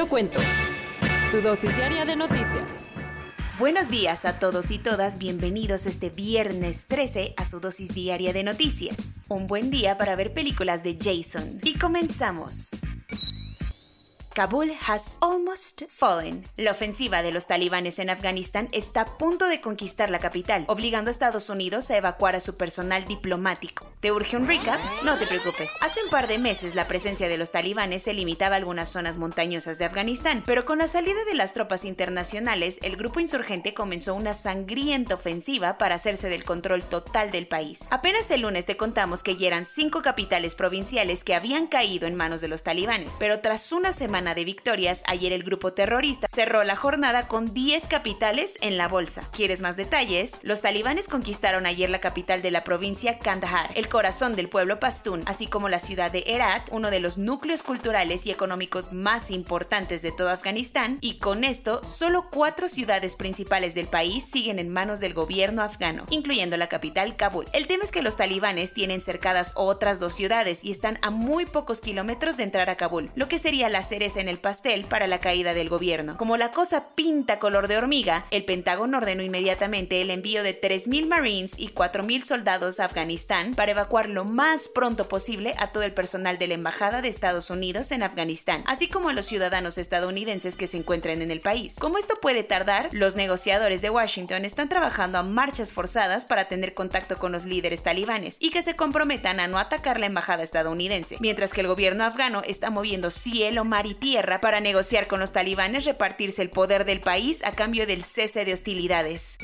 Lo cuento. Tu dosis diaria de noticias. Buenos días a todos y todas, bienvenidos este viernes 13 a su dosis diaria de noticias. Un buen día para ver películas de Jason. Y comenzamos. Kabul has almost fallen. La ofensiva de los talibanes en Afganistán está a punto de conquistar la capital, obligando a Estados Unidos a evacuar a su personal diplomático. ¿Te urge un recap? No te preocupes. Hace un par de meses la presencia de los talibanes se limitaba a algunas zonas montañosas de Afganistán, pero con la salida de las tropas internacionales, el grupo insurgente comenzó una sangrienta ofensiva para hacerse del control total del país. Apenas el lunes te contamos que ya eran cinco capitales provinciales que habían caído en manos de los talibanes, pero tras una semana de victorias, ayer el grupo terrorista cerró la jornada con 10 capitales en la bolsa. ¿Quieres más detalles? Los talibanes conquistaron ayer la capital de la provincia Kandahar, el corazón del pueblo pastún, así como la ciudad de Herat, uno de los núcleos culturales y económicos más importantes de todo Afganistán, y con esto solo cuatro ciudades principales del país siguen en manos del gobierno afgano, incluyendo la capital Kabul. El tema es que los talibanes tienen cercadas otras dos ciudades y están a muy pocos kilómetros de entrar a Kabul, lo que sería la cereza en el pastel para la caída del gobierno. Como la cosa pinta color de hormiga, el Pentágono ordenó inmediatamente el envío de 3.000 Marines y 4.000 soldados a Afganistán para evacuar lo más pronto posible a todo el personal de la Embajada de Estados Unidos en Afganistán, así como a los ciudadanos estadounidenses que se encuentren en el país. Como esto puede tardar, los negociadores de Washington están trabajando a marchas forzadas para tener contacto con los líderes talibanes y que se comprometan a no atacar la embajada estadounidense, mientras que el gobierno afgano está moviendo cielo, mar y tierra para negociar con los talibanes repartirse el poder del país a cambio del cese de hostilidades.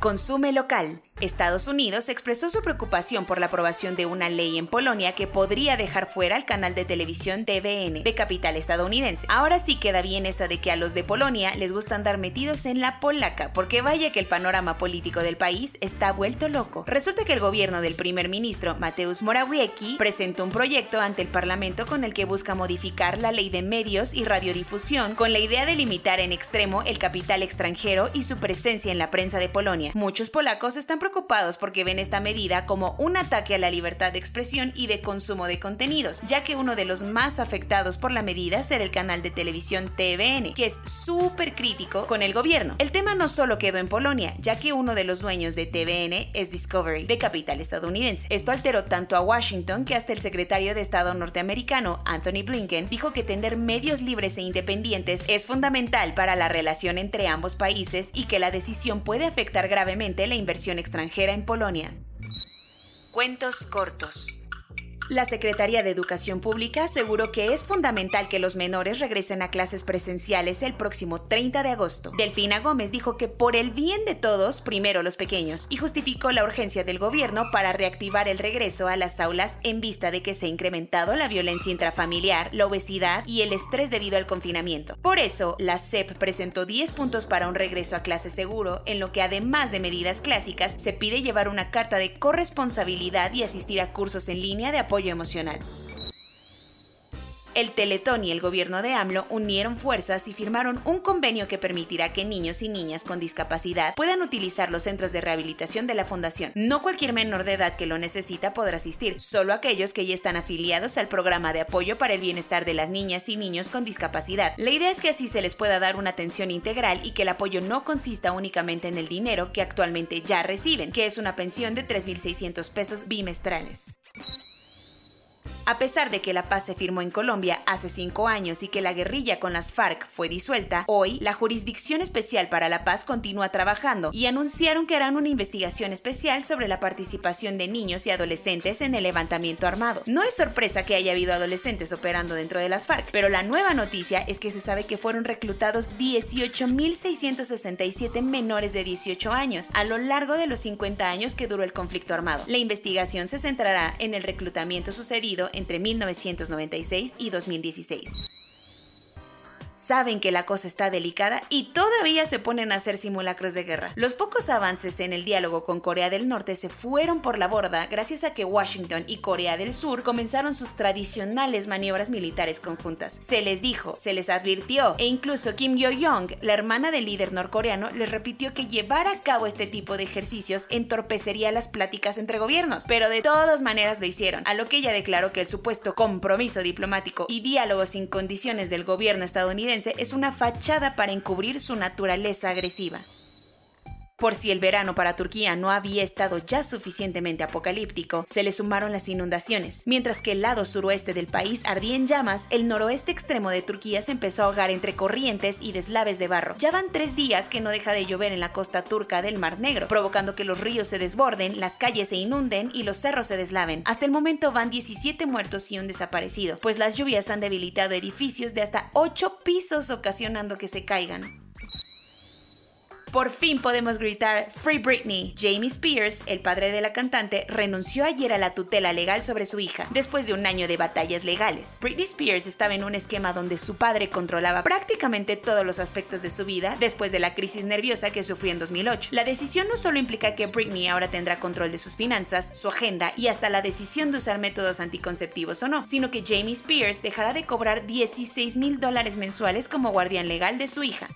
Consume local. Estados Unidos expresó su preocupación por la aprobación de una ley en Polonia que podría dejar fuera al canal de televisión TVN de capital estadounidense. Ahora sí queda bien esa de que a los de Polonia les gusta andar metidos en la polaca, porque vaya que el panorama político del país está vuelto loco. Resulta que el gobierno del primer ministro Mateusz Morawiecki presentó un proyecto ante el Parlamento con el que busca modificar la ley de medios y radiodifusión con la idea de limitar en extremo el capital extranjero y su presencia en la prensa de Polonia. Muchos polacos están preocupados porque ven esta medida como un ataque a la libertad de expresión y de consumo de contenidos, ya que uno de los más afectados por la medida será el canal de televisión TVN, que es súper crítico con el gobierno. El tema no solo quedó en Polonia, ya que uno de los dueños de TVN es Discovery, de capital estadounidense. Esto alteró tanto a Washington que hasta el secretario de Estado norteamericano, Anthony Blinken, dijo que tener medios libres e independientes es fundamental para la relación entre ambos países y que la decisión puede afectar gravemente la inversión extranjera en Polonia. Cuentos cortos. La Secretaría de Educación Pública aseguró que es fundamental que los menores regresen a clases presenciales el próximo 30 de agosto. Delfina Gómez dijo que por el bien de todos, primero los pequeños, y justificó la urgencia del gobierno para reactivar el regreso a las aulas en vista de que se ha incrementado la violencia intrafamiliar, la obesidad y el estrés debido al confinamiento. Por eso, la SEP presentó 10 puntos para un regreso a clase seguro, en lo que además de medidas clásicas, se pide llevar una carta de corresponsabilidad y asistir a cursos en línea de apoyo emocional. El Teletón y el gobierno de AMLO unieron fuerzas y firmaron un convenio que permitirá que niños y niñas con discapacidad puedan utilizar los centros de rehabilitación de la fundación. No cualquier menor de edad que lo necesita podrá asistir, solo aquellos que ya están afiliados al programa de apoyo para el bienestar de las niñas y niños con discapacidad. La idea es que así se les pueda dar una atención integral y que el apoyo no consista únicamente en el dinero que actualmente ya reciben, que es una pensión de 3.600 pesos bimestrales. A pesar de que la paz se firmó en Colombia hace cinco años y que la guerrilla con las FARC fue disuelta, hoy la Jurisdicción Especial para la Paz continúa trabajando y anunciaron que harán una investigación especial sobre la participación de niños y adolescentes en el levantamiento armado. No es sorpresa que haya habido adolescentes operando dentro de las FARC, pero la nueva noticia es que se sabe que fueron reclutados 18.667 menores de 18 años a lo largo de los 50 años que duró el conflicto armado. La investigación se centrará en el reclutamiento sucedido entre 1996 y 2016 saben que la cosa está delicada y todavía se ponen a hacer simulacros de guerra. Los pocos avances en el diálogo con Corea del Norte se fueron por la borda gracias a que Washington y Corea del Sur comenzaron sus tradicionales maniobras militares conjuntas. Se les dijo, se les advirtió e incluso Kim Yo-young, la hermana del líder norcoreano, les repitió que llevar a cabo este tipo de ejercicios entorpecería las pláticas entre gobiernos, pero de todas maneras lo hicieron, a lo que ella declaró que el supuesto compromiso diplomático y diálogo sin condiciones del gobierno es una fachada para encubrir su naturaleza agresiva. Por si el verano para Turquía no había estado ya suficientemente apocalíptico, se le sumaron las inundaciones. Mientras que el lado suroeste del país ardía en llamas, el noroeste extremo de Turquía se empezó a ahogar entre corrientes y deslaves de barro. Ya van tres días que no deja de llover en la costa turca del Mar Negro, provocando que los ríos se desborden, las calles se inunden y los cerros se deslaven. Hasta el momento van 17 muertos y un desaparecido, pues las lluvias han debilitado edificios de hasta 8 pisos ocasionando que se caigan. Por fin podemos gritar Free Britney. Jamie Spears, el padre de la cantante, renunció ayer a la tutela legal sobre su hija, después de un año de batallas legales. Britney Spears estaba en un esquema donde su padre controlaba prácticamente todos los aspectos de su vida después de la crisis nerviosa que sufrió en 2008. La decisión no solo implica que Britney ahora tendrá control de sus finanzas, su agenda y hasta la decisión de usar métodos anticonceptivos o no, sino que Jamie Spears dejará de cobrar 16 mil dólares mensuales como guardián legal de su hija.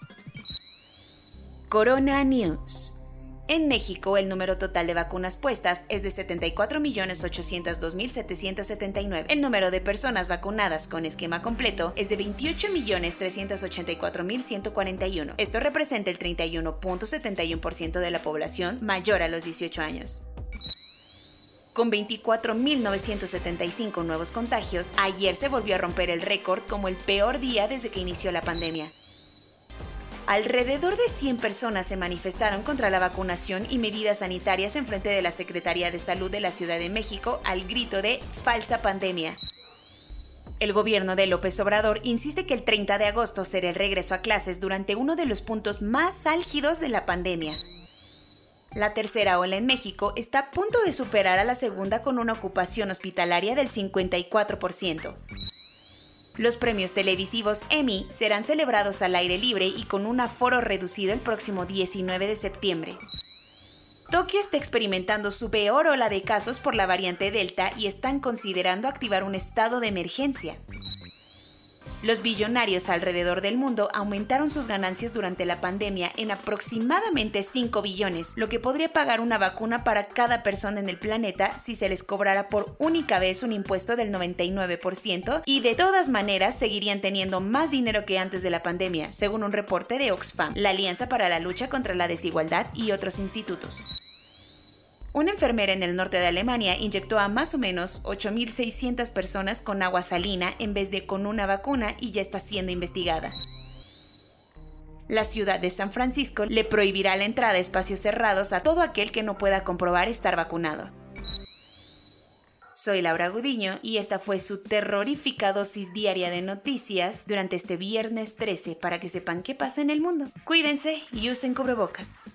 Corona News. En México, el número total de vacunas puestas es de 74.802.779. El número de personas vacunadas con esquema completo es de 28.384.141. Esto representa el 31.71% de la población mayor a los 18 años. Con 24.975 nuevos contagios, ayer se volvió a romper el récord como el peor día desde que inició la pandemia. Alrededor de 100 personas se manifestaron contra la vacunación y medidas sanitarias en frente de la Secretaría de Salud de la Ciudad de México al grito de falsa pandemia. El gobierno de López Obrador insiste que el 30 de agosto será el regreso a clases durante uno de los puntos más álgidos de la pandemia. La tercera ola en México está a punto de superar a la segunda con una ocupación hospitalaria del 54%. Los premios televisivos Emmy serán celebrados al aire libre y con un aforo reducido el próximo 19 de septiembre. Tokio está experimentando su peor ola de casos por la variante Delta y están considerando activar un estado de emergencia. Los billonarios alrededor del mundo aumentaron sus ganancias durante la pandemia en aproximadamente 5 billones, lo que podría pagar una vacuna para cada persona en el planeta si se les cobrara por única vez un impuesto del 99% y de todas maneras seguirían teniendo más dinero que antes de la pandemia, según un reporte de Oxfam, la Alianza para la Lucha contra la Desigualdad y otros institutos. Una enfermera en el norte de Alemania inyectó a más o menos 8.600 personas con agua salina en vez de con una vacuna y ya está siendo investigada. La ciudad de San Francisco le prohibirá la entrada a espacios cerrados a todo aquel que no pueda comprobar estar vacunado. Soy Laura Gudiño y esta fue su terrorífica dosis diaria de noticias durante este viernes 13 para que sepan qué pasa en el mundo. Cuídense y usen cubrebocas.